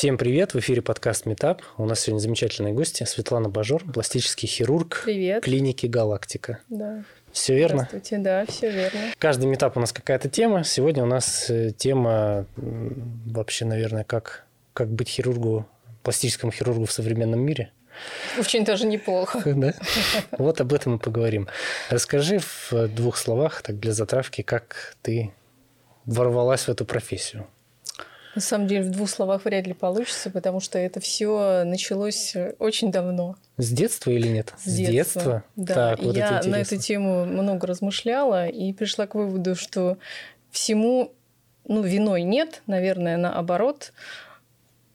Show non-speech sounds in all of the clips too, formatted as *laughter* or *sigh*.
Всем привет! В эфире подкаст Метап. У нас сегодня замечательные гости. Светлана Бажор, пластический хирург Привет. клиники «Галактика». Да. Все верно? Здравствуйте, да, все верно. Каждый метап у нас какая-то тема. Сегодня у нас э, тема вообще, наверное, как, как быть хирургу, пластическому хирургу в современном мире. Очень даже неплохо. *laughs* Да? Вот об этом и поговорим. Расскажи в двух словах, так для затравки, как ты ворвалась в эту профессию. На самом деле, в двух словах вряд ли получится, потому что это все началось очень давно. С детства или нет? С детства. Да. Так, вот Я это на эту тему много размышляла и пришла к выводу, что всему ну, виной нет, наверное, наоборот,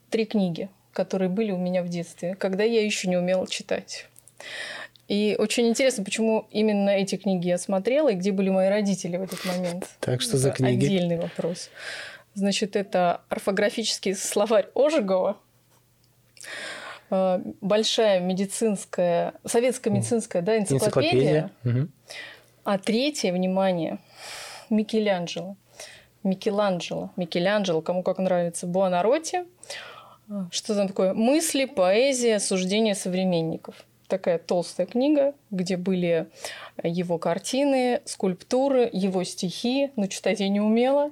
три книги, которые были у меня в детстве, когда я еще не умела читать. И очень интересно, почему именно эти книги я смотрела и где были мои родители в этот момент. Так, что за книги? Отдельный вопрос. Значит, это орфографический словарь Ожегова, э, большая медицинская, советская медицинская да, энциклопедия, Мгм. а третье, внимание, Микеланджело. Микеланджело. Микеланджело, кому как нравится. Буонаротти. А, Что там такое? Мысли, поэзия, суждения современников. Такая толстая книга, где были его картины, скульптуры, его стихи. Но читать я не умела.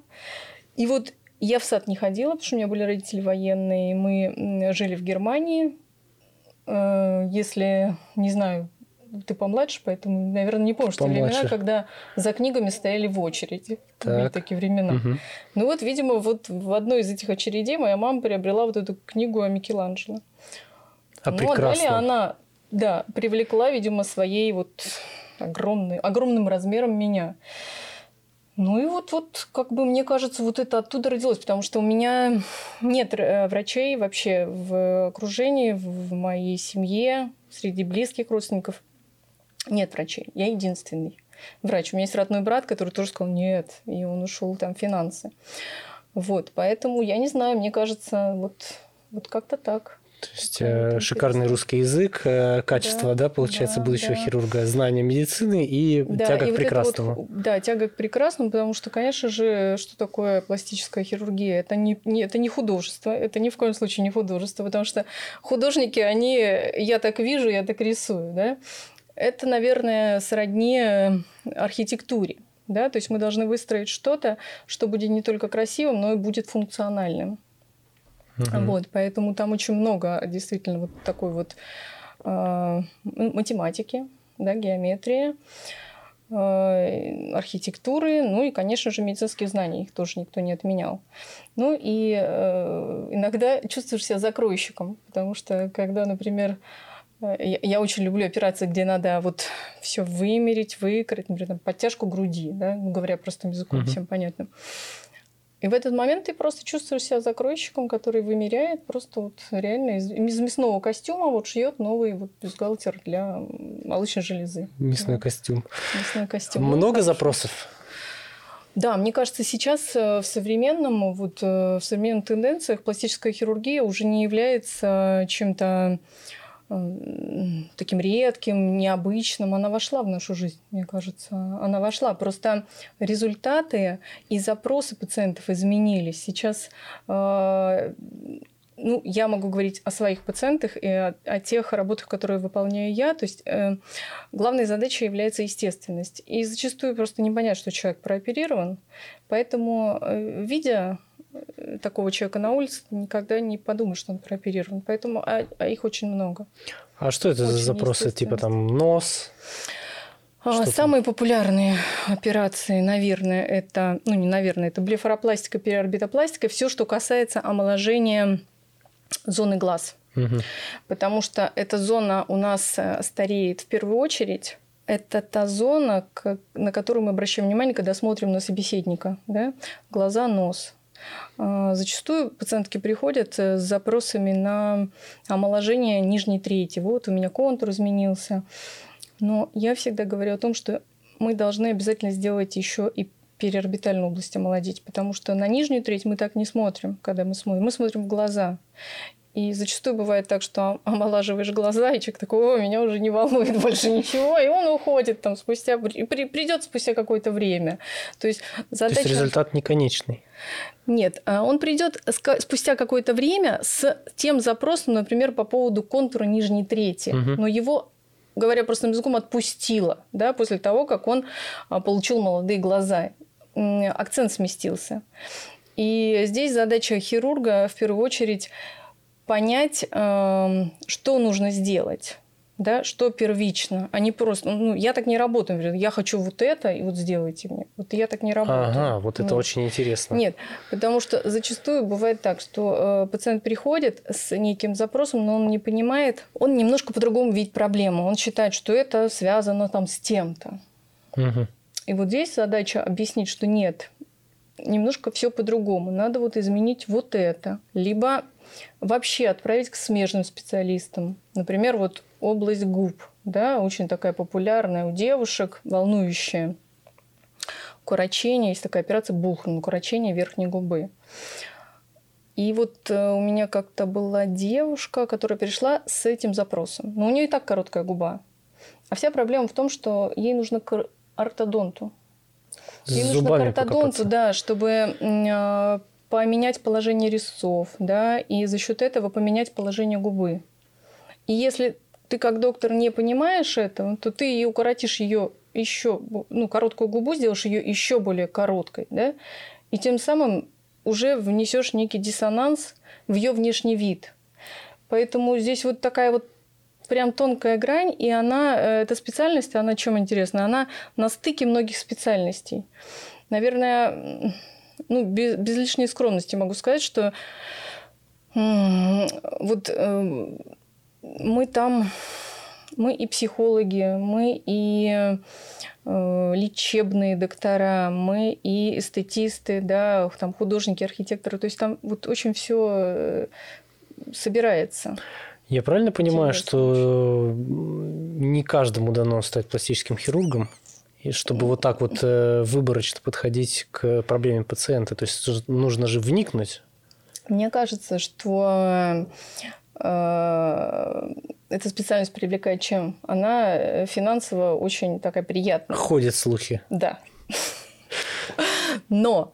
И вот я в сад не ходила, потому что у меня были родители военные. Мы жили в Германии. Э, Если, не знаю, ты помладше, поэтому, наверное, не помнишь те времена, Помладше. когда за книгами стояли в очереди. Были Так. такие времена. Мгм. Ну вот, видимо, вот в одной из этих очередей моя мама приобрела вот эту книгу о Микеланджело. А ну, а далее прекрасно. она, да, привлекла, видимо, своей вот огромной, огромным размером меня. Ну и вот, вот, как бы мне кажется, вот это оттуда родилось, потому что у меня нет э, врачей вообще в окружении, в моей семье, среди близких родственников. Нет врачей, я единственный врач. У меня есть родной брат, который тоже сказал нет, и он ушел там финансы. Вот, поэтому я не знаю, мне кажется, вот, вот как-то так. То есть э, вот шикарный русский язык, э, качество, да, Да, получается, да, будущего да. хирурга, знание медицины и Да, тяга и к это прекрасному. вот, да, тяга к прекрасному, потому что, конечно же, что такое пластическая хирургия? Это не, не- это не художество, это ни в коем случае не художество, потому что художники, они, я так вижу, я так рисую, да? Это, наверное, сродни архитектуре, да? То есть мы должны выстроить что-то, что будет не только красивым, но и будет функциональным. Мгм. Вот, поэтому там очень много действительно вот такой вот э, математики, да, геометрии, э, архитектуры, ну и, конечно же, медицинских знаний, их тоже никто не отменял. Ну и э, иногда чувствуешь себя закройщиком, потому что когда, например, э, я, очень люблю операции, где надо вот все вымерить, выкрыть, например, там, подтяжку груди, да, ну, говоря простым языком, Мгм. всем понятно. И в этот момент ты просто чувствуешь себя закройщиком, который вымеряет просто вот реально из, из мясного костюма вот шьет новый вот бюстгальтер для молочной железы. Мясной Да, костюм. мясной костюм. Много хорошо. запросов? Да, мне кажется, сейчас э, в современном, вот, э, в современных тенденциях пластическая хирургия уже не является чем-то таким редким, необычным. Она вошла в нашу жизнь, мне кажется. Она вошла. Просто результаты и запросы пациентов изменились. Сейчас э, ну, я могу говорить о своих пациентах и о, о тех работах, которые выполняю я. То есть э, главной задачей является естественность. И зачастую просто не понять, что человек прооперирован. Поэтому, э, видя такого человека на улице, никогда не подумаешь, что он прооперирован. Поэтому а, а их очень много. А что это за Очень запросы? Типа там нос? А, Что там? Самые популярные операции, наверное, это, ну не наверное, это блефаропластика, периорбитопластика, все, что касается омоложения зоны глаз. Мгм. потому что эта зона у нас э, стареет в первую очередь. Это та зона, на которую мы обращаем внимание, когда смотрим на собеседника. Да? Глаза, нос. А, Зачастую пациентки приходят э, с запросами на омоложение нижней трети. Вот у меня контур изменился. Но я всегда говорю о том, что мы должны обязательно сделать еще и периорбитальную область омолодить, потому что на нижнюю треть мы так не смотрим, когда мы смотрим. Мы смотрим в глаза. И зачастую бывает так, что *laughs* омолаживаешь глаза, и человек такой, о, меня уже не волнует больше ничего, и он уходит там спустя, при, придет спустя какое-то время. То есть задача... То есть результат не конечный. Нет, а он придет спустя какое-то время с тем запросом, например, по поводу контура нижней трети, угу. но его говоря простым языком, отпустила, да, после того, как он а, получил молодые глаза. Акцент сместился. И здесь задача хирурга в первую очередь понять, эм, что нужно сделать да, что первично, а не просто, ну, я так не работаю, я хочу вот это, и вот сделайте мне. Вот я так не работаю. Ага, вот это Нет. очень интересно. Нет, потому что зачастую бывает так, что э, пациент приходит с неким запросом, но он не понимает, он немножко по-другому видит проблему, он считает, что это связано там с тем-то. Угу. И вот здесь задача объяснить, что нет, немножко все по-другому, надо вот изменить вот это, либо вообще отправить к смежным специалистам. Например, вот область губ, да, очень такая популярная у девушек, волнующая. Укорочение, есть такая операция Булхан, укорочение верхней губы. И вот э, у меня как-то была девушка, которая пришла с этим запросом. Но у нее и так короткая губа. А вся проблема в том, что ей нужно к ортодонту. Ей нужно к ортодонту, да, чтобы э, поменять положение резцов, да, и за счет этого поменять положение губы. И если ты как доктор не понимаешь этого, то ты и укоротишь ее еще, ну, короткую губу сделаешь ее еще более короткой, да, и тем самым уже внесешь некий диссонанс в ее внешний вид. Поэтому здесь вот такая вот прям тонкая грань, и она, э, эта специальность, она чем интересна? Она на стыке многих специальностей. Наверное, ну, без, без лишней скромности могу сказать, что вот э, мы там, мы и психологи, мы и э, лечебные доктора, мы и эстетисты, да, там художники, архитекторы, то есть там вот очень все э, собирается. Я правильно понимаю, что не каждому дано стать пластическим хирургом? И чтобы вот так вот э, выборочно подходить к проблеме пациента, то есть нужно же вникнуть. Мне кажется, что Э, эта специальность привлекает чем? Она э, финансово очень такая приятная. Ходят слухи. Да. Но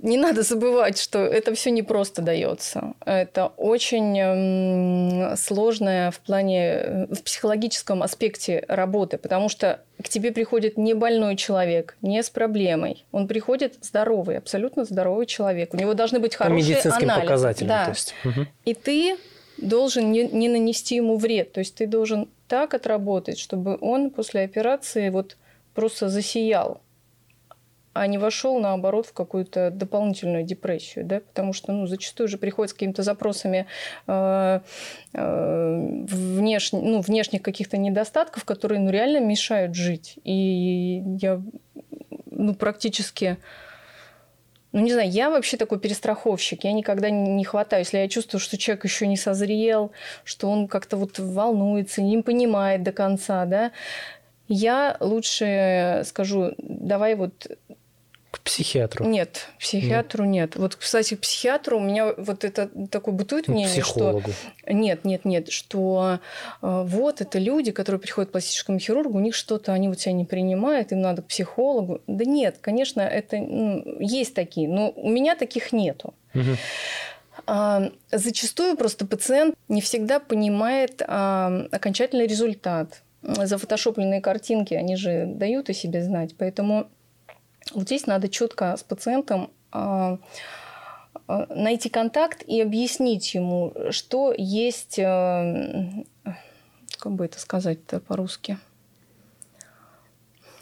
не надо забывать, что это все не просто дается. Это очень сложное в плане, э, в психологическом аспекте работы, потому что к тебе приходит не больной человек, не с проблемой. Он приходит здоровый, абсолютно здоровый человек. У него должны быть хорошие По медицинским анализы. показателям. Да. То есть. Угу. И ты должен не, не нанести ему вред. То есть ты должен так отработать, чтобы он после операции вот просто засиял а не вошел, наоборот, в какую-то дополнительную депрессию, да, потому что, ну, зачастую же приходят с какими-то запросами э, э, внеш... ну, внешних каких-то недостатков, которые, ну, реально мешают жить. И я, ну, практически... Ну, не знаю, я вообще такой перестраховщик. Я никогда не хватаю. Если я чувствую, что человек еще не созрел, что он как-то вот волнуется, не понимает до конца, да, я лучше скажу, давай вот к психиатру? Нет, к психиатру нет. нет. Вот, кстати, к психиатру у меня вот это такое бытует мнение, психологу. что... Нет, нет, нет, что э, вот это люди, которые приходят к пластическому хирургу, у них что-то, они вот себя не принимают, им надо к психологу. Да нет, конечно, это ну, есть такие, но у меня таких нету. Угу. А, зачастую просто пациент не всегда понимает а, окончательный результат. Зафотошопленные картинки, они же дают о себе знать. Поэтому вот здесь надо четко с пациентом а, а, найти контакт и объяснить ему, что есть, э, как бы это сказать-то по-русски.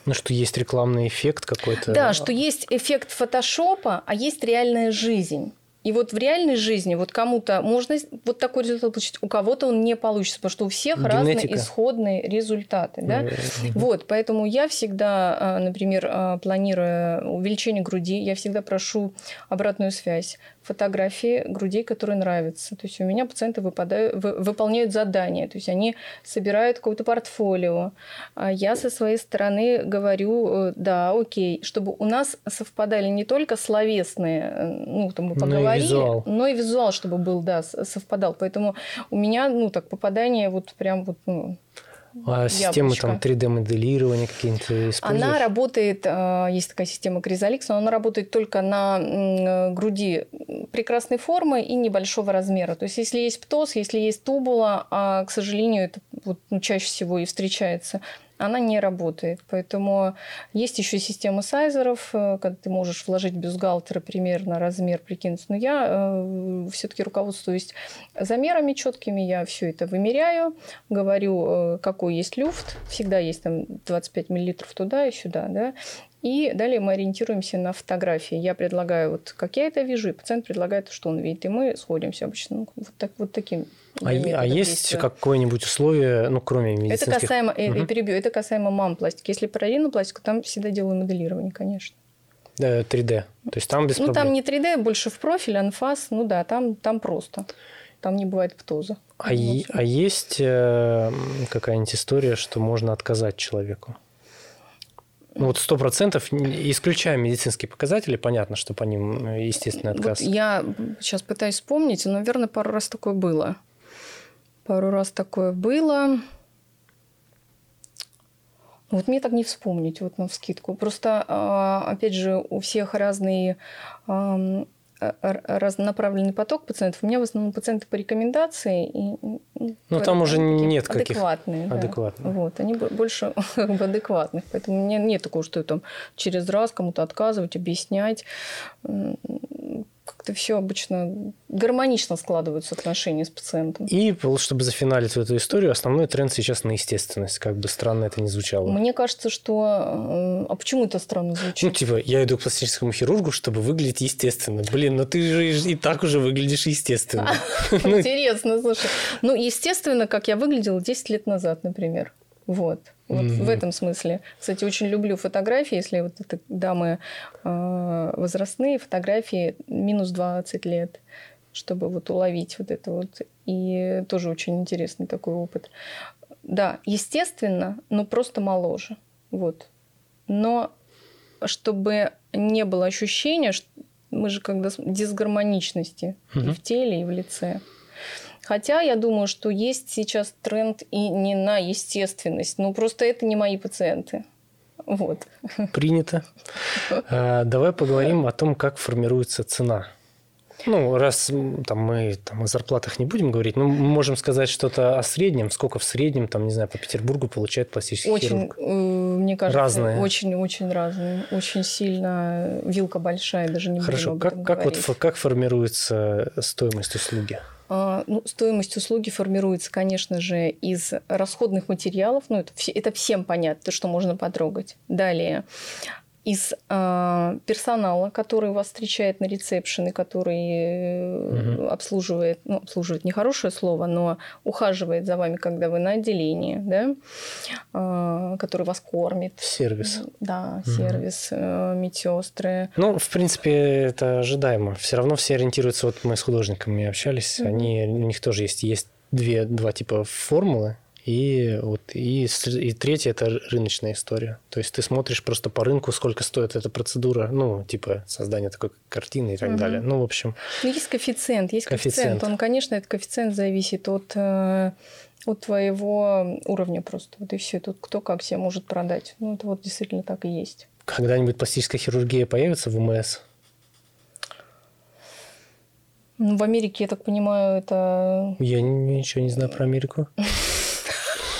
Ну, что есть рекламный эффект какой-то. Да, что есть эффект фотошопа, а есть реальная жизнь. И вот в реальной жизни вот кому-то можно вот такой результат получить, у кого-то он не получится, потому что у всех Генетика. разные исходные результаты. Да? Mm-hmm. Вот, поэтому я всегда, а, например, а, планируя увеличение груди, я всегда прошу обратную связь фотографии грудей, которые нравятся. То есть у меня пациенты выпадают, вы, выполняют задания, то есть они собирают какое-то портфолио. А я со своей стороны говорю, э, да, окей, чтобы у нас совпадали не только словесные, э, ну, там мы поговорили, говорили, визуал. но и визуал, чтобы был, да, совпадал. Поэтому у меня, ну, так, попадание вот прям вот, ну, а системы там 3D-моделирования какие-то? Она работает, а, есть такая система Chrysalix, но она работает только на груди прекрасной формы и небольшого размера. То есть, если есть птоз, если есть тубула, а, к сожалению, это вот, ну, чаще всего и встречается, она не работает. Поэтому есть еще система сайзеров, э, когда ты можешь вложить бюстгальтера примерно размер прикинуть. Но я э, все-таки руководствуюсь замерами четкими, я все это вымеряю, говорю, э, какой есть люфт, всегда есть там 25 миллилитров туда и сюда, да, и далее мы ориентируемся на фотографии. Я предлагаю, вот как я это вижу, и пациент предлагает, что он видит. И мы сходимся обычно ну, вот, так, вот таким. А, а есть какое-нибудь условие, ну, кроме медицинских? Это касаемо, угу. я перебью, это касаемо мам-пластики. Если про пластику, там всегда делаю моделирование, конечно. Да, 3D. То есть там без Ну, проблем. там не 3D, больше в профиль, анфас. Ну да, там, там просто. Там не бывает птоза. А, е- а есть э, какая-нибудь история, что можно отказать человеку? Ну вот сто процентов, исключая медицинские показатели, понятно, что по ним э, естественный отказ. Вот я сейчас пытаюсь вспомнить, но, наверное, пару раз такое было. Пару раз такое было. Вот мне так не вспомнить, вот на вскидку. Просто, а, опять же, у всех разные разнонаправленный поток пациентов. У меня в основном пациенты по рекомендации. И, ну, там уже нет каких... Адекватные. Адекватные. Да. Вот, они больше *laughs* как бы адекватных. Поэтому у меня нет такого, что я там через раз кому-то отказывать, объяснять как-то все обычно гармонично складываются отношения с пациентом. И чтобы зафиналить эту историю, основной тренд сейчас на естественность, как бы странно это ни звучало. Мне кажется, что... А почему это странно звучит? Ну, типа, я иду к пластическому хирургу, чтобы выглядеть естественно. Блин, ну ты же и так уже выглядишь естественно. *laughs* Интересно, слушай. Ну, естественно, как я выглядела 10 лет назад, например. Вот. Вот mm-hmm. в этом смысле. Кстати, очень люблю фотографии, если вот это дамы э, возрастные, фотографии минус 20 лет, чтобы вот уловить вот это вот. И тоже очень интересный такой опыт. Да, естественно, но просто моложе. Вот. Но чтобы не было ощущения, что мы же когда дисгармоничности mm-hmm. и в теле, и в лице. Хотя я думаю, что есть сейчас тренд и не на естественность. Ну, просто это не мои пациенты. Вот. Принято. А, давай поговорим о том, как формируется цена. Ну, раз там, мы там, о зарплатах не будем говорить, но мы можем сказать что-то о среднем. Сколько в среднем, там, не знаю, по Петербургу получает пластический очень, хирург? Э, мне кажется, разные. очень-очень разные. Очень сильно вилка большая, даже не Хорошо, как, как, вот, как формируется стоимость услуги? А, ну, стоимость услуги формируется, конечно же, из расходных материалов. Ну, это, это всем понятно, то, что можно потрогать. Далее из э, персонала, который вас встречает на ресепшене, который угу. обслуживает, ну, обслуживает нехорошее слово, но ухаживает за вами, когда вы на отделении, да, э, который вас кормит. Сервис. Да, угу. сервис, э, медсестры. Ну, в принципе, это ожидаемо. Все равно все ориентируются, вот мы с художниками общались, угу. они, у них тоже есть, есть две, два типа формулы, и, вот, и, и третье – это рыночная история. То есть ты смотришь просто по рынку, сколько стоит эта процедура, ну, типа создание такой картины и так угу. далее. Ну, в общем… Ну, есть коэффициент, есть коэффициент. коэффициент. Он, конечно, этот коэффициент зависит от, э, от твоего уровня просто. Вот и все. Тут кто как себе может продать. Ну, это вот действительно так и есть. Когда-нибудь пластическая хирургия появится в УМС? Ну, в Америке, я так понимаю, это... Я ничего не знаю про Америку. *laughs*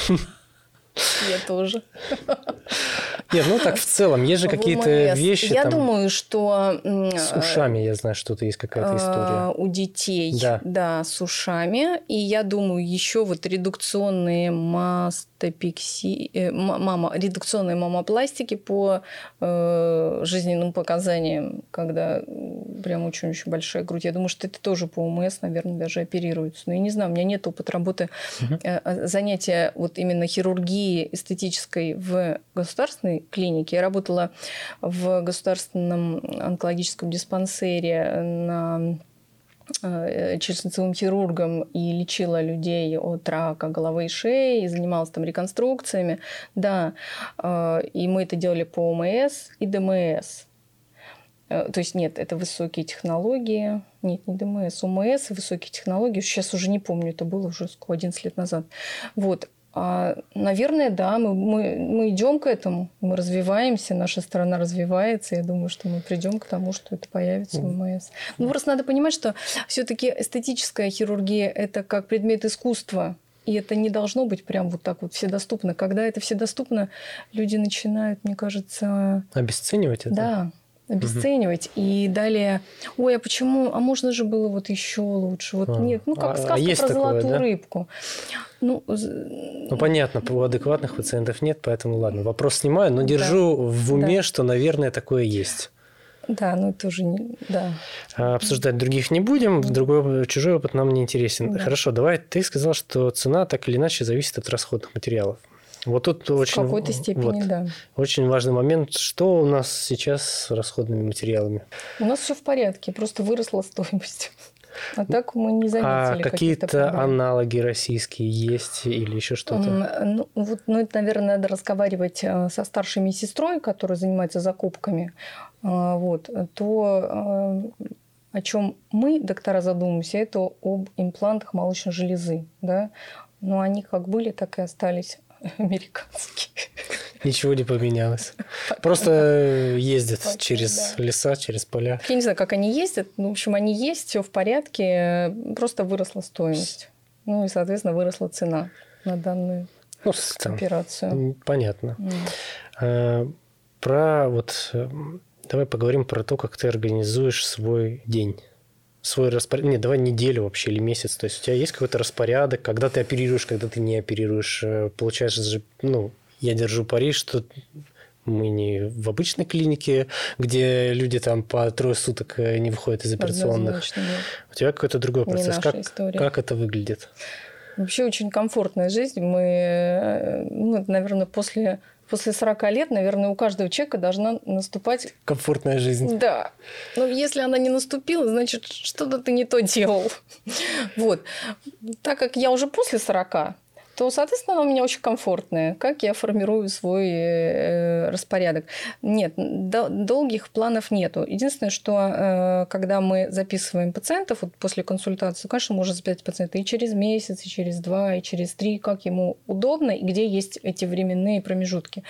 *laughs* Я тоже. *laughs* Нет, ну так в целом, есть же какие-то вещи. Я там, думаю, что... С ушами, я знаю, что-то есть какая-то а, история. У детей, да. да, с ушами. И я думаю, еще вот редукционные мастопикси... Э, мама... редукционные мамопластики по э, жизненным показаниям, когда прям очень-очень большая грудь. Я думаю, что это тоже по ОМС, наверное, даже оперируется. Но я не знаю, у меня нет опыта работы, угу. занятия вот именно хирургии эстетической в государственной клиники. Я работала в государственном онкологическом диспансере на э, челюстно-лицевым хирургом и лечила людей от рака головы и шеи, и занималась там реконструкциями. Да, э, и мы это делали по ОМС и ДМС. Э, то есть нет, это высокие технологии. Нет, не ДМС, ОМС, высокие технологии. Сейчас уже не помню, это было уже 11 лет назад. Вот. А, наверное, да, мы, мы, мы идем к этому, мы развиваемся, наша страна развивается. Я думаю, что мы придем к тому, что это появится в МС. Ну, просто надо понимать, что все-таки эстетическая хирургия это как предмет искусства. И это не должно быть прям вот так вот вседоступно. Когда это вседоступно, люди начинают, мне кажется... Обесценивать это? Да обесценивать. Угу. И далее, ой, а почему, а можно же было вот еще лучше? Вот а, нет, ну как а, сказка а про такое, золотую да? рыбку. Ну, ну, понятно, у адекватных пациентов нет, поэтому ладно, вопрос снимаю, но держу да. в уме, да. что, наверное, такое есть. Да, ну тоже не... Да. А обсуждать других не будем, другой, чужой опыт нам не интересен. Да. Хорошо, давай, ты сказал, что цена так или иначе зависит от расходных материалов. Вот тут очень... В какой-то степени, вот, да. Очень важный момент. Что у нас сейчас с расходными материалами? У нас все в порядке, просто выросла стоимость. А так мы не заметили. А какие-то аналоги российские есть или еще что-то? Ну, вот, ну, это, наверное, надо разговаривать э, со старшей медсестрой, которая занимается закупками. А, вот, то э, о чем мы, доктора, задумываемся, это об имплантах молочной железы. Да? Но они как были, так и остались *laughs* американские. Ничего не поменялось. Просто ездят Пока, через да. леса, через поля. Я не знаю, как они ездят. Ну, в общем, они есть, все в порядке. Просто выросла стоимость. Ну и, соответственно, выросла цена на данную ну, там, операцию. Понятно. Mm. Про вот давай поговорим про то, как ты организуешь свой день свой распорядок, не, давай неделю вообще или месяц, то есть у тебя есть какой-то распорядок, когда ты оперируешь, когда ты не оперируешь, э, получается же, ну, я держу пари, что мы не в обычной клинике, где люди там по трое суток э, не выходят из операционных. У тебя какой-то другой процесс. Как, как это выглядит? Вообще очень комфортная жизнь. Мы, э, ну, наверное, после после 40 лет, наверное, у каждого человека должна наступать... Комфортная жизнь. Да. Но если она не наступила, значит, что-то ты не то делал. *laughs* Вот. Так как я уже после 40, то, соответственно, она у меня очень комфортная. Как я формирую свой э, распорядок? Нет, до, долгих планов нету. Единственное, что э, когда мы записываем пациентов вот после консультации, конечно, можно записать пациента и через месяц, и через два, и через три, как ему удобно, и где есть эти временные промежутки.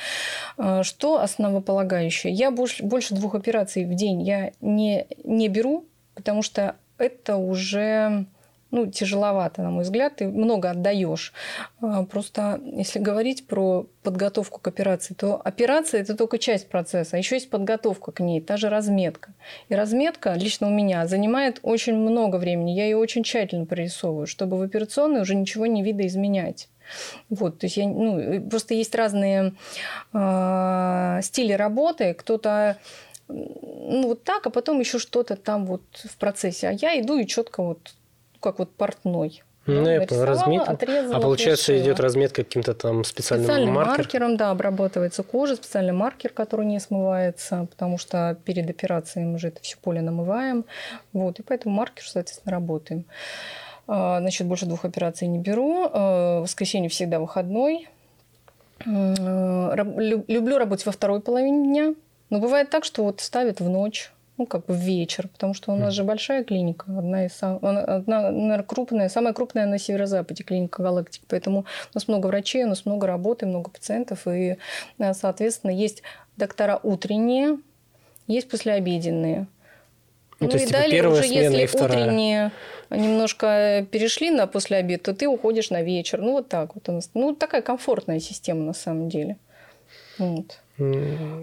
Э, что основополагающее? Я больше, больше двух операций в день я не, не беру, потому что это уже ну, тяжеловато, на мой взгляд, ты много отдаешь. А, просто если говорить про подготовку к операции, то операция – это только часть процесса, а еще есть подготовка к ней, та же разметка. И разметка лично у меня занимает очень много времени, я ее очень тщательно прорисовываю, чтобы в операционной уже ничего не видоизменять. Вот, то есть я, ну, просто есть разные э, стили работы. Кто-то ну, вот так, а потом еще что-то там вот в процессе. А я иду и четко вот как вот портной. Ну, ну я разметку. А получается, решила. идет разметка каким-то там специальным, специальным маркер? маркером, да, обрабатывается кожа, специальный маркер, который не смывается, потому что перед операцией мы уже это все поле намываем. Вот, и поэтому маркер, соответственно, работаем. А, значит, больше двух операций не беру. А, воскресенье всегда выходной. Люблю работать во второй половине дня. Но бывает так, что вот ставят в ночь ну, как бы в вечер, потому что у нас же большая клиника, одна из сам, одна, наверное, крупная, самая крупная на северо-западе клиника галактики, поэтому у нас много врачей, у нас много работы, много пациентов, и, э, соответственно, есть доктора утренние, есть послеобеденные. Ну, ну то есть, и типа, далее уже, если и утренние немножко перешли на после обед, то ты уходишь на вечер. Ну, вот так вот у нас. Ну, такая комфортная система на самом деле. Вот.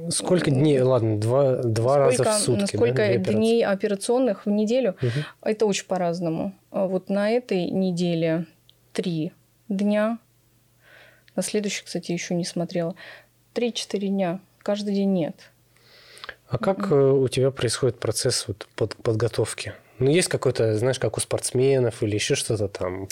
Сколько дней? Ладно, два, два сколько, раза в сутки. Сколько да, дней операционных в неделю? Угу. Это очень по-разному. А вот на этой неделе три дня. На следующий, кстати, еще не смотрела. Три-четыре дня. Каждый день нет. А как mm у тебя происходит процесс вот под, подготовки? Ну, есть какой-то, знаешь, как у спортсменов или еще что-то там,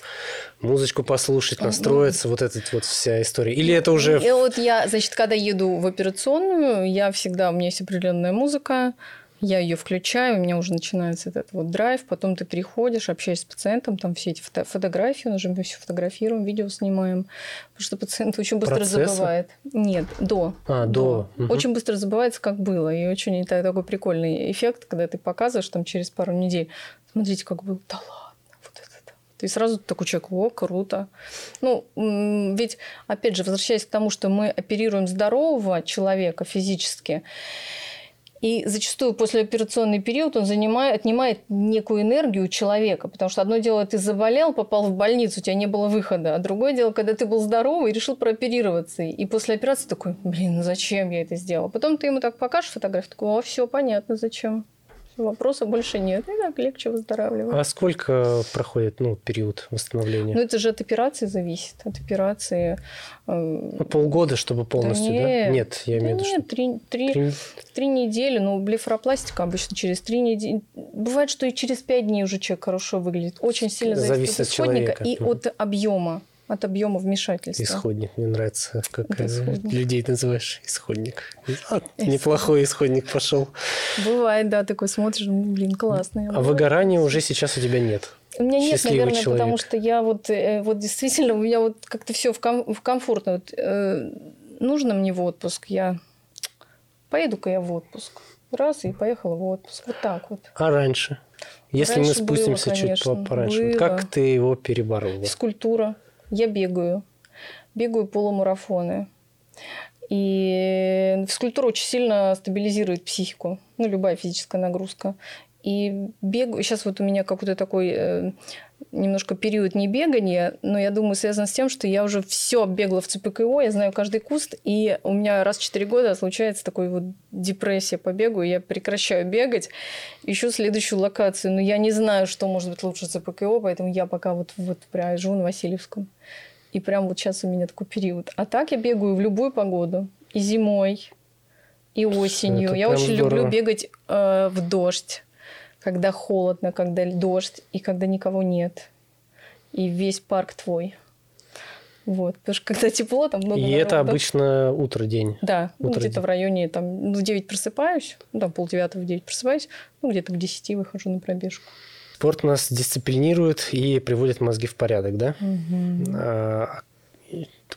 музычку послушать, настроиться, вот эта вот вся история. Или это уже... И вот я, значит, когда еду в операционную, я всегда, у меня есть определенная музыка, я ее включаю, у меня уже начинается этот вот драйв, потом ты приходишь, общаешься с пациентом, там все эти фото фотографии, уже мы все фотографируем, видео снимаем, потому что пациент очень быстро Процессы? забывает. Нет, до. А, до. до. Угу. Очень быстро забывается, как было, и очень такой прикольный эффект, когда ты показываешь там через пару недель, смотрите, как было, да ладно. И сразу такой человек, о, круто. Ну, ведь, опять же, возвращаясь к тому, что мы оперируем здорового человека физически, и зачастую послеоперационный период он занимает, отнимает некую энергию у человека. Потому что одно дело, ты заболел, попал в больницу, у тебя не было выхода. А другое дело, когда ты был здоровый и решил прооперироваться. И после операции такой, блин, ну зачем я это сделал? Потом ты ему так покажешь фотографию, такой, о, все понятно, зачем. Вопросов больше нет. И так легче выздоравливать. А сколько проходит ну, период восстановления? Ну, это же от операции зависит. От операции... Э, ну, полгода, чтобы полностью, да? Нет, да? нет я имею в виду, что... Три, три, три... три недели. Ну, блефаропластика обычно через три недели. Бывает, что и через пять дней уже человек хорошо выглядит. Очень сильно зависит, зависит от исходника человека. и от объема от объема вмешательства. Исходник. Мне нравится, как исходник. людей называешь. Исходник. А, неплохой исходник пошел. Бывает, да, такой смотришь, блин, классный. А выгорания уже сейчас у тебя нет? У меня нет, наверное, человек. потому что я вот, э, вот действительно, у меня вот как-то все в, ком- в комфортно. Вот, э, нужно мне в отпуск, я поеду-ка я в отпуск. Раз, и поехала в отпуск. Вот так вот. А раньше? Если раньше мы спустимся было, конечно, чуть пораньше, было. как ты его переборол? Физкультура я бегаю. Бегаю полумарафоны. И физкультура очень сильно стабилизирует психику. Ну, любая физическая нагрузка. И бегаю. Сейчас вот у меня какой-то такой э, немножко период не бегания, но я думаю, связано с тем, что я уже все бегала в ЦПКО, я знаю каждый куст, и у меня раз в 4 года случается такой вот депрессия по бегу, я прекращаю бегать, ищу следующую локацию, но я не знаю, что может быть лучше ЦПКО, поэтому я пока вот, вот прям живу на Васильевском. И прям вот сейчас у меня такой период. А так я бегаю в любую погоду. И зимой, и осенью. Это я очень здорово. люблю бегать э, в дождь когда холодно, когда дождь и когда никого нет. И весь парк твой. Вот, потому что когда тепло, там много И народу. это обычно утро день. Да, ну, утро ну, где-то в районе, там, ну, в 9 просыпаюсь, ну, там, полдевятого в 9 просыпаюсь, ну, где-то к 10 выхожу на пробежку. Спорт нас дисциплинирует и приводит мозги в порядок, да? Угу. А,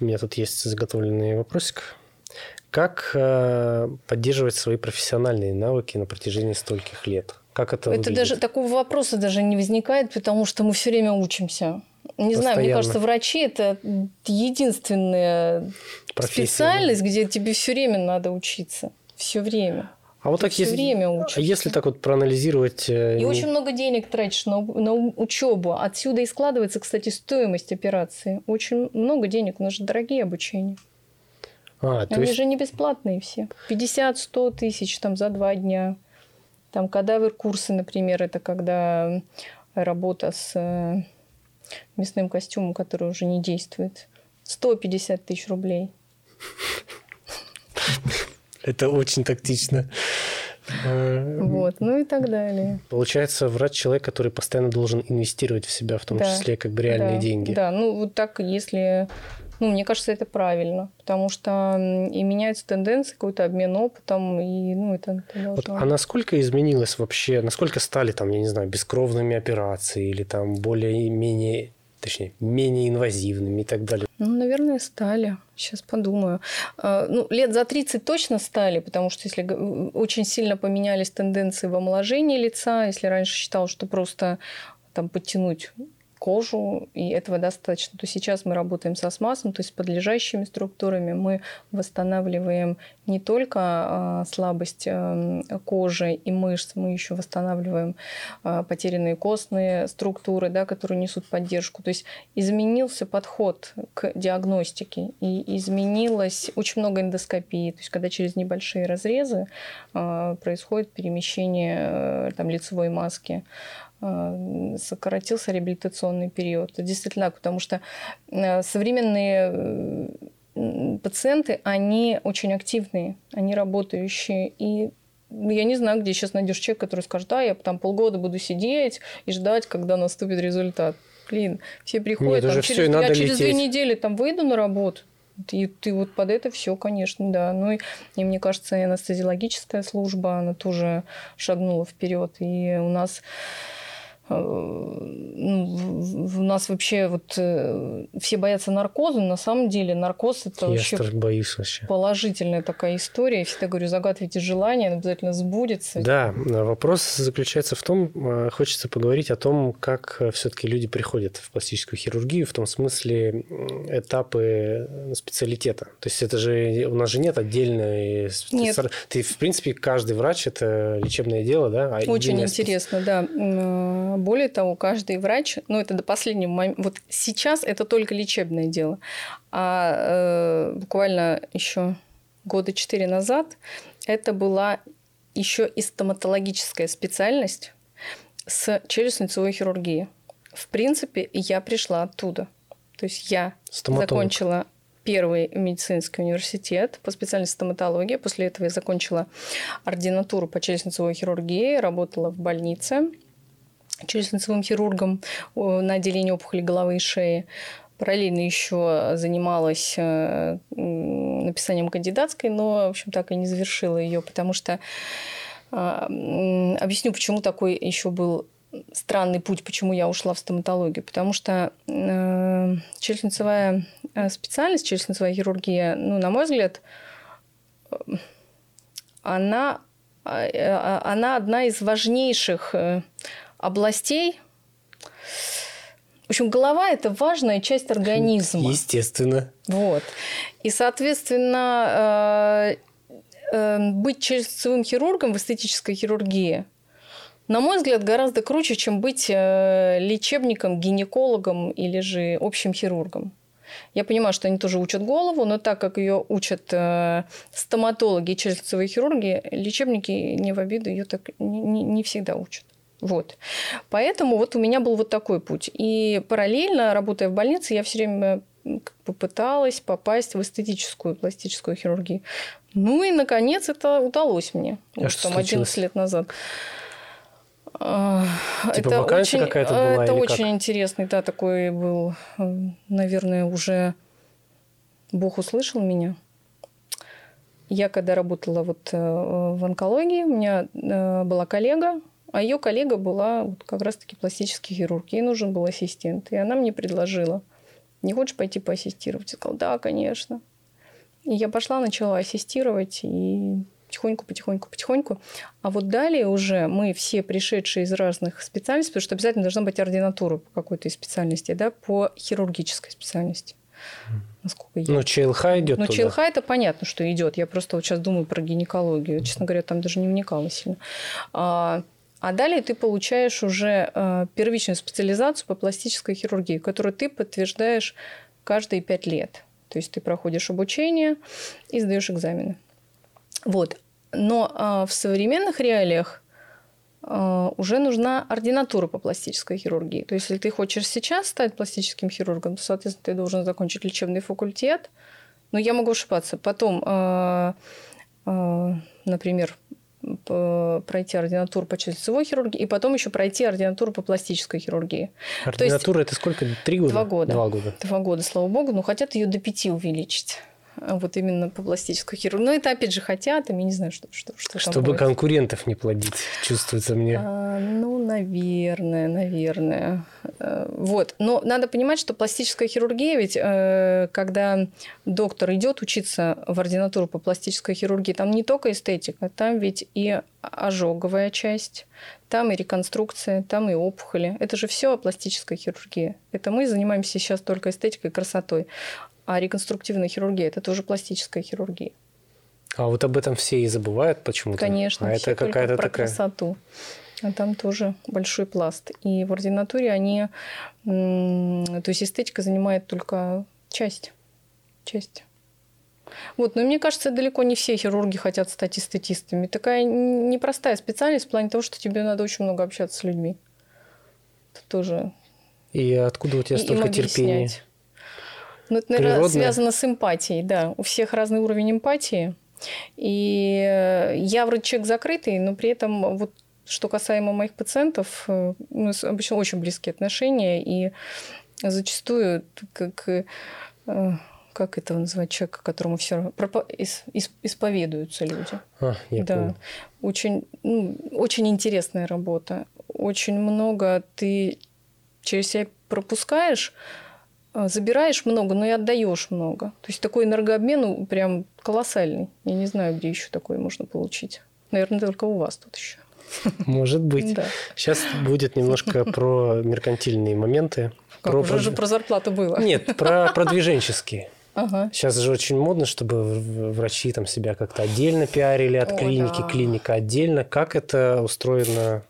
у меня тут есть заготовленный вопросик. Как а, поддерживать свои профессиональные навыки на протяжении стольких лет? Как это Это даже такого вопроса даже не возникает, потому что мы все время учимся. Не Постоянно. знаю, мне кажется, врачи это единственная Профессия, специальность, да. где тебе все время надо учиться. Все время. А вот Ты так все если, время учишься. Если так вот проанализировать... Э, и не... очень много денег тратишь на, на учебу. Отсюда и складывается, кстати, стоимость операции. Очень много денег. У нас же дорогие обучения. А, Они есть... же не бесплатные все. 50-100 тысяч там за два дня. Там кадавр-курсы, например, это когда работа с э, мясным костюмом, который уже не действует. 150 тысяч рублей. Это очень тактично. Вот, ну и так далее. Получается, врач человек, который постоянно должен инвестировать в себя, в том да, числе как бы реальные да, деньги. Да, ну вот так, если ну, мне кажется, это правильно, потому что и меняются тенденции, какой-то обмен опытом, и ну, это, это вот, А насколько изменилось вообще, насколько стали там, я не знаю, бескровными операции или там более-менее точнее, менее инвазивными и так далее? Ну, наверное, стали. Сейчас подумаю. А, ну, лет за 30 точно стали, потому что если очень сильно поменялись тенденции в омоложении лица, если раньше считал, что просто там подтянуть кожу, и этого достаточно. То сейчас мы работаем со смазом, то есть с подлежащими структурами мы восстанавливаем не только а, слабость эм, кожи и мышц, мы еще восстанавливаем а, потерянные костные структуры, да, которые несут поддержку. То есть изменился подход к диагностике и изменилось очень много эндоскопии. То есть когда через небольшие разрезы а, происходит перемещение э, там, лицевой маски. Э, сократился реабилитационный период. Действительно так, потому что э, современные э, пациенты, они очень активные, они работающие. И я не знаю, где сейчас найдешь человека, который скажет, да, я там полгода буду сидеть и ждать, когда наступит результат. Блин, все приходят, Нет, там, через, я через две недели там выйду на работу, И ты вот под это все, конечно, да. Ну и, и мне кажется, и анестезиологическая служба, она тоже шагнула вперед. И у нас ну, у нас вообще вот э, все боятся наркоза, но на самом деле наркоз это Я вообще, боюсь вообще положительная такая история. Я всегда говорю, загадывайте желание, оно обязательно сбудется. Да, вопрос заключается в том, э, хочется поговорить о том, как все-таки люди приходят в пластическую хирургию, в том смысле этапы специалитета. То есть это же у нас же нет отдельной... Нет. Ты, в принципе, каждый врач – это лечебное дело, да? А Очень интересно, да более того, каждый врач, ну это до последнего момента, вот сейчас это только лечебное дело, а э, буквально еще года четыре назад это была еще и стоматологическая специальность с челюстно-лицевой хирургией. В принципе, я пришла оттуда. То есть я Стоматолог. закончила первый медицинский университет по специальности стоматология. После этого я закончила ординатуру по челюстно-лицевой хирургии, работала в больнице челюстно-лицевым хирургом на отделении опухоли головы и шеи. Параллельно еще занималась э, написанием кандидатской, но, в общем, так и не завершила ее, потому что а, объясню, почему такой еще был странный путь, почему я ушла в стоматологию. Потому что э, челюстно-лицевая э, специальность, челюстно-лицевая хирургия, ну, на мой взгляд, она, она одна из важнейших областей. В общем, голова – это важная часть организма. Естественно. Вот. И, соответственно, э, э, быть челюстцевым хирургом в эстетической хирургии, на мой взгляд, гораздо круче, чем быть э, лечебником, гинекологом или же общим хирургом. Я понимаю, что они тоже учат голову, но так как ее учат стоматологи и челюстцевые хирурги, лечебники, не в обиду, ее так не, не всегда учат. Вот. Поэтому вот у меня был вот такой путь. И параллельно, работая в больнице, я все время попыталась попасть в эстетическую пластическую хирургию. Ну и, наконец, это удалось мне. А вот, что там 11 лет назад. А, типа это очень, какая-то была? Это очень как? интересный, да, такой был, наверное, уже Бог услышал меня. Я когда работала вот э, в онкологии, у меня э, была коллега, а ее коллега была вот как раз-таки пластический хирург. Ей нужен был ассистент. И она мне предложила, не хочешь пойти поассистировать? Я сказала, да, конечно. И я пошла, начала ассистировать, и потихоньку, потихоньку, потихоньку. А вот далее уже мы все пришедшие из разных специальностей, потому что обязательно должна быть ординатура по какой-то из специальностей, да, по хирургической специальности. Насколько я... Ну, ЧЛХ идет Ну, ЧЛХ это понятно, что идет. Я просто вот сейчас думаю про гинекологию. Честно говоря, там даже не вникала сильно. А, а далее ты получаешь уже э, первичную специализацию по пластической хирургии, которую ты подтверждаешь каждые пять лет. То есть ты проходишь обучение и сдаешь экзамены. Вот. Но э, в современных реалиях э, уже нужна ординатура по пластической хирургии. То есть, если ты хочешь сейчас стать пластическим хирургом, то, соответственно, ты должен закончить лечебный факультет. Но я могу ошибаться. Потом, например, пройти ординатуру по челюстевой хирургии и потом еще пройти ординатуру по пластической хирургии. Ординатура есть, это сколько? Три года? Два года. Два года. Два года, слава богу, но хотят ее до пяти увеличить вот именно по пластической хирургии. Но это опять же хотят, и я не знаю, что, что, что Чтобы там конкурентов не плодить, чувствуется мне. А, ну, наверное, наверное. Э, вот. Но надо понимать, что пластическая хирургия, ведь э, когда доктор идет учиться в ординатуру по пластической хирургии, там не только эстетика, там ведь и ожоговая часть, там и реконструкция, там и опухоли. Это же все пластическая хирургия. Это мы занимаемся сейчас только эстетикой и красотой. А реконструктивная хирургия – это тоже пластическая хирургия. А вот об этом все и забывают почему-то. Конечно, а это какая-то про такая... красоту. А там тоже большой пласт. И в ординатуре они... То есть эстетика занимает только часть. Часть. Вот, но мне кажется, далеко не все хирурги хотят стать эстетистами. Такая непростая специальность в плане того, что тебе надо очень много общаться с людьми. Это тоже... И откуда у тебя столько терпения? Ну, это, наверное, Природное. связано с эмпатией, да. У всех разный уровень эмпатии. И э, я вроде человек закрытый, но при этом вот что касаемо моих пациентов, э, у нас обычно очень близкие отношения, и зачастую как, э, как это называть человека, которому все пропо... исповедуются люди. А, я да. Понял. Очень, ну, очень интересная работа. Очень много ты через себя пропускаешь, забираешь много, но и отдаешь много. То есть такой энергообмен прям колоссальный. Я не знаю, где еще такое можно получить. Наверное, только у вас тут еще. Может быть. Да. Сейчас будет немножко про меркантильные моменты. Как, про уже про... же про зарплату было. Нет, про продвиженческие. Ага. Сейчас же очень модно, чтобы врачи там себя как-то отдельно пиарили от О, клиники, да. клиника отдельно. Как это устроено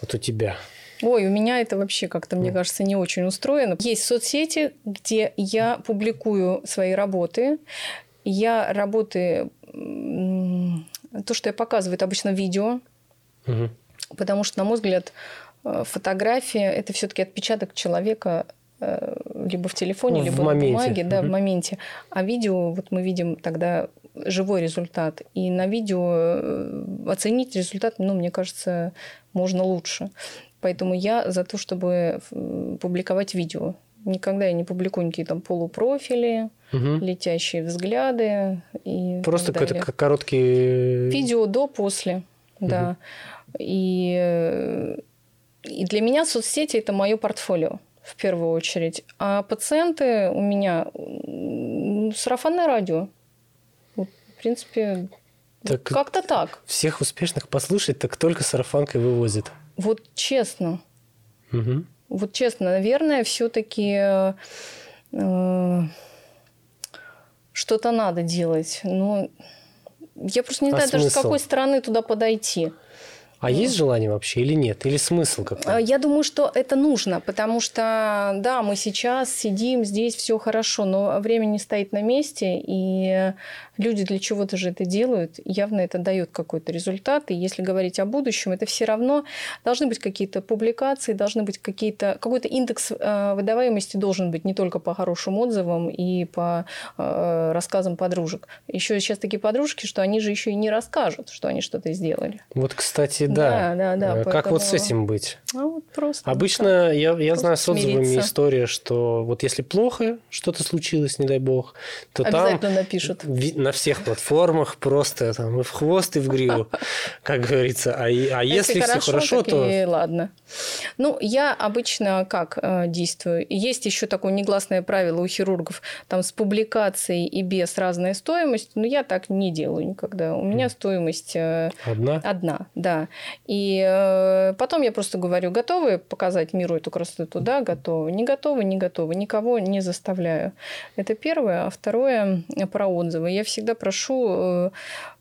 вот у тебя? Ой, у меня это вообще как-то, мне кажется, не очень устроено. Есть соцсети, где я публикую свои работы. Я работы... То, что я показываю, это обычно видео. Угу. Потому что, на мой взгляд, э, фотография – это все-таки отпечаток человека Э, либо в телефоне, ну, либо в на бумаге, да, угу. в моменте. А видео, вот мы видим тогда живой результат. И на видео э, оценить результат, ну, мне кажется, можно лучше. Поэтому я за то, чтобы публиковать видео. Никогда я не публикую никакие там полупрофили, угу. летящие взгляды. И Просто какой-то короткий... Видео до, после, угу. да. И, и для меня соцсети – это мое портфолио в первую очередь. А пациенты у меня сарафанное радио. Вот, в принципе, так как-то так. Всех успешных послушать, так только сарафанкой вывозит. Вот честно. Угу. Вот честно, наверное, все-таки э, что-то надо делать. Но я просто не а знаю, смысл? даже с какой стороны туда подойти. А есть желание вообще или нет? Или смысл какой? А, я думаю, что это нужно, потому что, да, мы сейчас сидим здесь, все хорошо, но время не стоит на месте, и люди для чего-то же это делают, явно это дает какой-то результат. И если говорить о будущем, это все равно должны быть какие-то публикации, должны быть какие-то какой-то индекс э, выдаваемости должен быть не только по хорошим отзывам и по э, рассказам подружек. Еще сейчас такие подружки, что они же еще и не расскажут, что они что-то сделали. Вот, кстати, да. Да, да, да. Как поэтому... вот с этим быть? А вот просто. Обычно я, я знаю с отзывами смириться. история, что вот если плохо что-то случилось, не дай бог, то Обязательно там напишут на всех платформах просто там и в хвост, и в гриву, *laughs* как говорится. А, а если, все хорошо, то... И ладно. Ну, я обычно как э, действую? Есть еще такое негласное правило у хирургов, там с публикацией и без разная стоимость, но я так не делаю никогда. У меня стоимость... Э, одна? Одна, да. И э, потом я просто говорю, готовы показать миру эту красоту? Да, готовы. Не готовы, не готовы. Никого не заставляю. Это первое. А второе про отзывы. Я всегда всегда прошу э,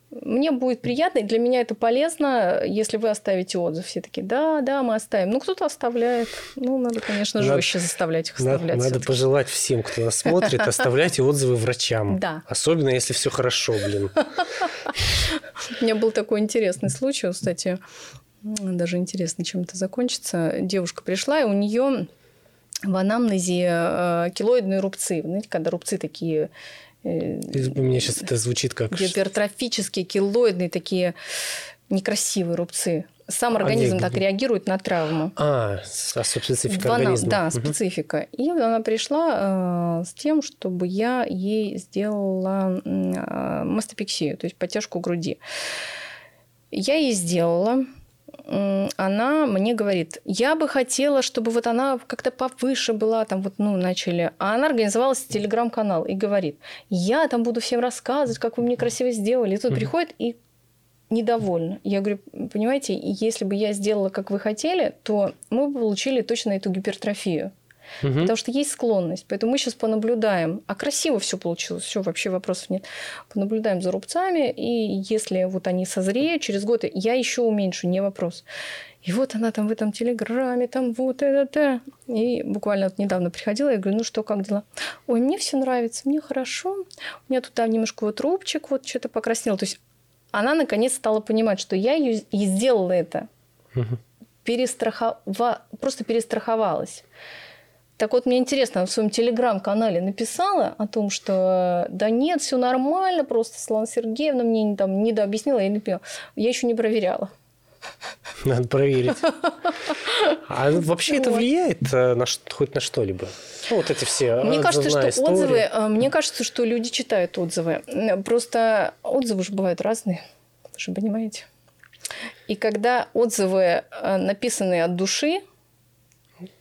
мне будет приятно, и для меня это полезно, если вы оставите отзыв. Все таки да, да, мы оставим. Ну, кто-то оставляет. Ну, надо, конечно, надо, жестче заставлять их оставлять. Надо, надо пожелать всем, кто нас смотрит, *laughs* оставляйте отзывы врачам. Да. Особенно, если все хорошо, блин. У меня был такой интересный случай, кстати, даже интересно, чем это закончится. Девушка пришла, и у нее в анамнезе э, килоидные рубцы. Знаете, когда рубцы такие у меня сейчас это звучит как... Гипертрофические, килоидные такие некрасивые рубцы. Сам организм а так реагирует на травму. А, а специфика она, организма. Да, специфика. Угу. И она пришла э, с тем, чтобы я ей сделала э, мастопексию, то есть подтяжку груди. Я ей сделала она мне говорит, я бы хотела, чтобы вот она как-то повыше была, там вот, ну, начали. А она организовала телеграм-канал и говорит, я там буду всем рассказывать, как вы мне красиво сделали. И тут mm-hmm. приходит и недовольна. Я говорю, понимаете, если бы я сделала, как вы хотели, то мы бы получили точно эту гипертрофию. Угу. Потому что есть склонность. Поэтому мы сейчас понаблюдаем. А красиво все получилось, все, вообще вопросов нет. Понаблюдаем за рубцами, и если вот они созреют, через год я еще уменьшу, не вопрос. И вот она там в этом телеграме, там вот это, это. И буквально вот недавно приходила, я говорю, ну что, как дела? Ой, мне все нравится, мне хорошо. У меня тут там немножко вот рубчик, вот что-то покраснел. То есть она наконец стала понимать, что я ее и сделала это. Угу. Перестрахова... Просто перестраховалась. Так вот, мне интересно, она в своем телеграм-канале написала о том, что да нет, все нормально, просто Светлана Сергеевна мне там недообъяснила, я не поняла. Я еще не проверяла. Надо проверить. А вообще это влияет э, на хоть на что-либо? Ну, вот эти все Мне кажется, что история. отзывы... Э, мне кажется, что люди читают отзывы. Просто отзывы же бывают разные. Вы же понимаете. И когда отзывы э, написаны от души,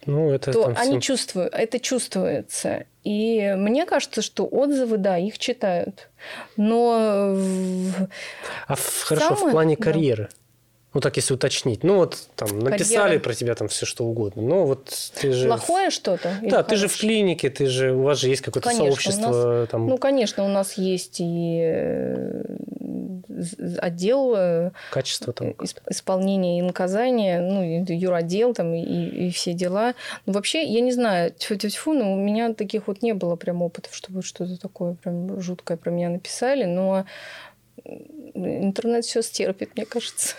ну, это то они всем... чувствуют, это чувствуется. И мне кажется, что отзывы, да, их читают. Но... А в, хорошо, в плане карьеры? Да. Ну, так если уточнить. Ну, вот там написали Карьера. про тебя там все что угодно. Но вот ты же... Плохое что-то? Да, ты же в клинике, ты же... У вас же есть какое-то конечно, сообщество. Нас, там... Ну, конечно, у нас есть и э, отдел э, качество там исполнения и наказания, ну, юротдел там и, и все дела. Но вообще, я не знаю, тьфу -тьфу -тьфу, но у меня таких вот не было прям опытов, чтобы что-то такое прям жуткое про меня написали, но интернет все стерпит, мне кажется.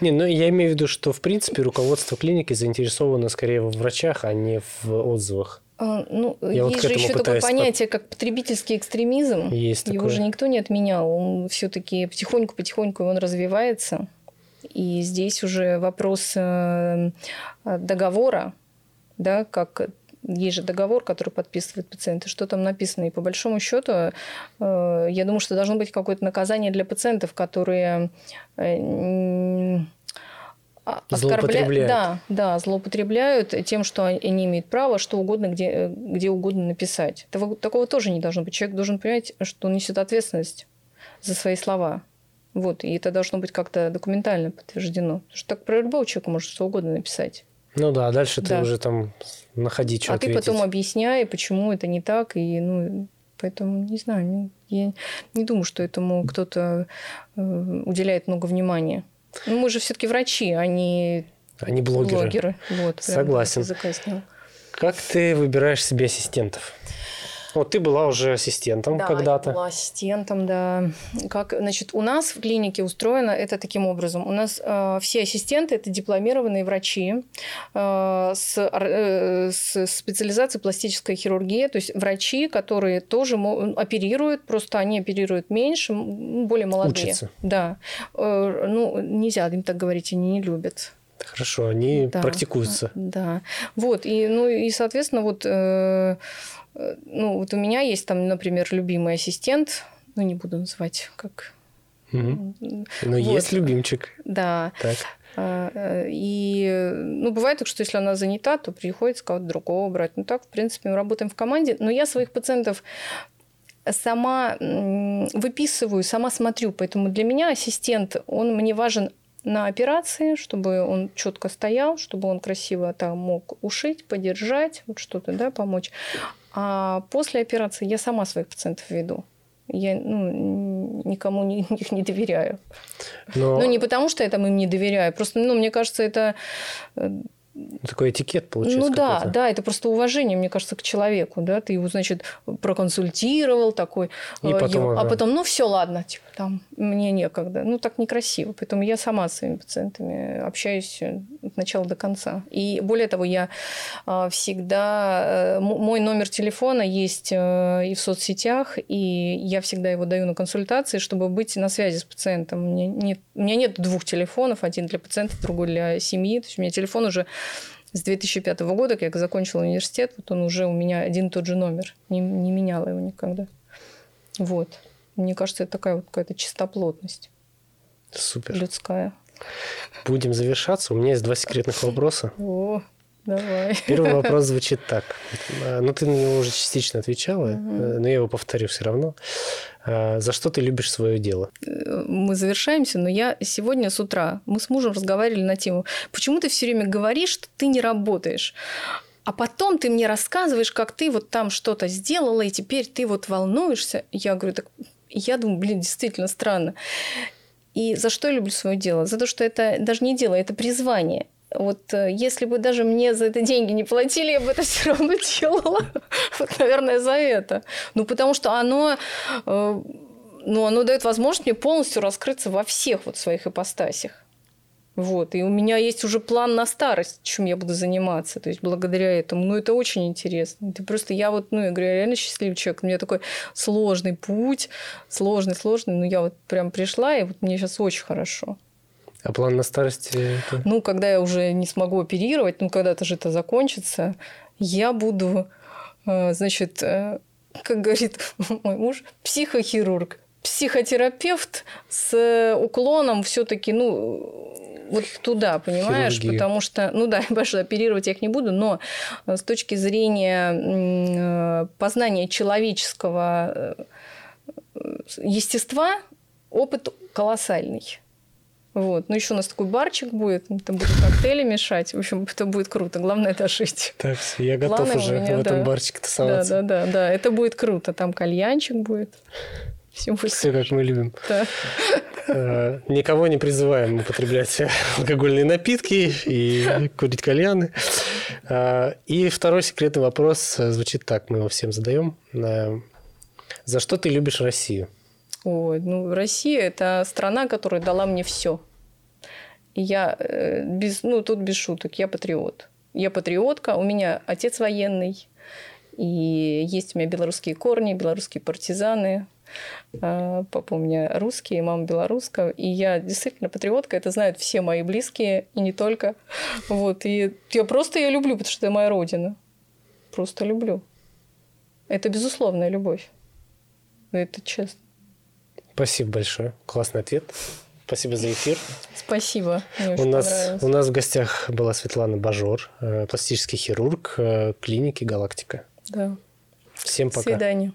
Не, ну я имею в виду, что в принципе руководство клиники заинтересовано скорее в врачах, а не в отзывах. А, ну, я есть вот же еще такое понятие, как потребительский экстремизм. Есть Его такое. же никто не отменял. Он все-таки потихоньку-потихоньку он развивается. И здесь уже вопрос э, договора, да, как есть же договор, который подписывает пациенты, что там написано. И по большому счету, э, я думаю, что должно быть какое-то наказание для пациентов, которые э, оскорбляют. Да, да, злоупотребляют тем, что они имеют право что угодно, где, где угодно написать. Того, такого тоже не должно быть. Человек должен понять, что он несет ответственность за свои слова. Вот, и это должно быть как-то документально подтверждено. Потому что так про любого человека может что угодно написать. Ну да, а дальше да. ты уже там находи, что А ответить. ты потом объясняй, почему это не так, и ну, поэтому не знаю, я не думаю, что этому кто-то э, уделяет много внимания. Ну, мы же все-таки врачи, а не они блогеры. блогеры. Вот, Согласен. Как ты выбираешь себе ассистентов? Вот ты была уже ассистентом да, когда-то. Я была ассистентом, да. Как, значит, у нас в клинике устроено это таким образом. У нас э, все ассистенты это дипломированные врачи э, с, э, с специализацией пластической хирургии, то есть врачи, которые тоже оперируют, просто они оперируют меньше, более молодые. Учатся. Да. Э, ну, нельзя им так говорить, они не любят. Хорошо, они да, практикуются. Да. Вот, и, ну, и, соответственно, вот Э, ну, вот у меня есть там, например, любимый ассистент, ну, не буду называть как... Угу. Ну, вот. есть любимчик. Да. Так. А, э, и, ну, бывает так, что если она занята, то приходится кого-то другого брать. Ну, так, в принципе, мы работаем в команде. Но я своих пациентов сама выписываю, сама смотрю. Поэтому для меня ассистент, он мне важен на операции, чтобы он четко стоял, чтобы он красиво там мог ушить, подержать, вот что-то, да, помочь. А после операции я сама своих пациентов веду. Я ну, никому не, *laughs* их не доверяю. Но... Ну, не потому, что я там им не доверяю. Просто, ну, мне кажется, это э, такой этикет получается. Ну да, да, это просто уважение, мне кажется, к человеку, да, ты его, значит, проконсультировал такой, и э, потом, его, а потом, ну все, ладно, типа там мне некогда, ну так некрасиво, поэтому я сама с своими пациентами общаюсь э, от начала до конца. И более того, я а, всегда, э, мой номер телефона есть и в соцсетях, и я всегда его даю на консультации, чтобы быть на связи с пациентом. У меня нет, у меня нет двух телефонов, один для пациента, другой для семьи, то есть у меня телефон уже с 2005 года, как я закончила университет, вот он уже у меня один и тот же номер. Не, не меняла его никогда. Вот. Мне кажется, это такая вот какая-то чистоплотность. Супер. Людская. Будем завершаться. У меня есть два секретных вопроса. О, давай. Первый *laughs* вопрос звучит так. Ну, ты на него уже частично отвечала, но я его повторю все равно. А, за что ты любишь свое дело? Мы завершаемся, но я сегодня с утра, мы с мужем разговаривали на тему, почему ты все время говоришь, что ты не работаешь? А потом ты мне рассказываешь, как ты вот там что-то сделала, и теперь ты вот волнуешься. Я говорю, так я думаю, блин, действительно странно. И за что я люблю свое дело? За то, что это даже не дело, это призвание. Вот э, если бы даже мне за это деньги не платили, я бы это *laughs* все равно делала. Вот, наверное, за это. Ну, потому что оно, э, ну, оно дает возможность мне полностью раскрыться во всех вот своих ипостасях. Вот. И у меня есть уже план на старость, чем я буду заниматься. То есть благодаря этому. Ну, это очень интересно. Это просто я вот, ну, я говорю, я реально счастливый человек. У меня такой сложный путь, сложный, сложный. Но я вот прям пришла, и вот мне сейчас очень хорошо. А план на старости? Это... Ну, когда я уже не смогу оперировать, ну, когда-то же это закончится, я буду, э, значит, э, как говорит *laughs* мой муж, психохирург, психотерапевт с уклоном все-таки, ну, вот туда, понимаешь? Хирургия. Потому что, ну да, *laughs* больше оперировать я их не буду, но с точки зрения познания человеческого естества опыт колоссальный. Вот. Ну, еще у нас такой барчик будет, там будут коктейли мешать. В общем, это будет круто. Главное это жить. Так, я готов Планы уже меня, в этом да. барчике тусоваться. Да, да, да, да. Это будет круто. Там кальянчик будет. Все, будет Все как мы любим. Да. Э, никого не призываем употреблять алкогольные напитки и курить кальяны. Э, и второй секретный вопрос звучит так, мы его всем задаем. Э, за что ты любишь Россию? Ой, ну, Россия – это страна, которая дала мне все. И я э, без, ну, тут без шуток, я патриот. Я патриотка, у меня отец военный, и есть у меня белорусские корни, белорусские партизаны. А, папа у меня русский, мама белоруска. И я действительно патриотка, это знают все мои близкие, и не только. Вот. И я просто ее люблю, потому что это моя родина. Просто люблю. Это безусловная любовь. Это честно. Спасибо большое. Классный ответ. Спасибо за эфир. Спасибо. Мне у, нас, у нас в гостях была Светлана Бажор, э, пластический хирург э, клиники «Галактика». Да. Всем пока. До свидания.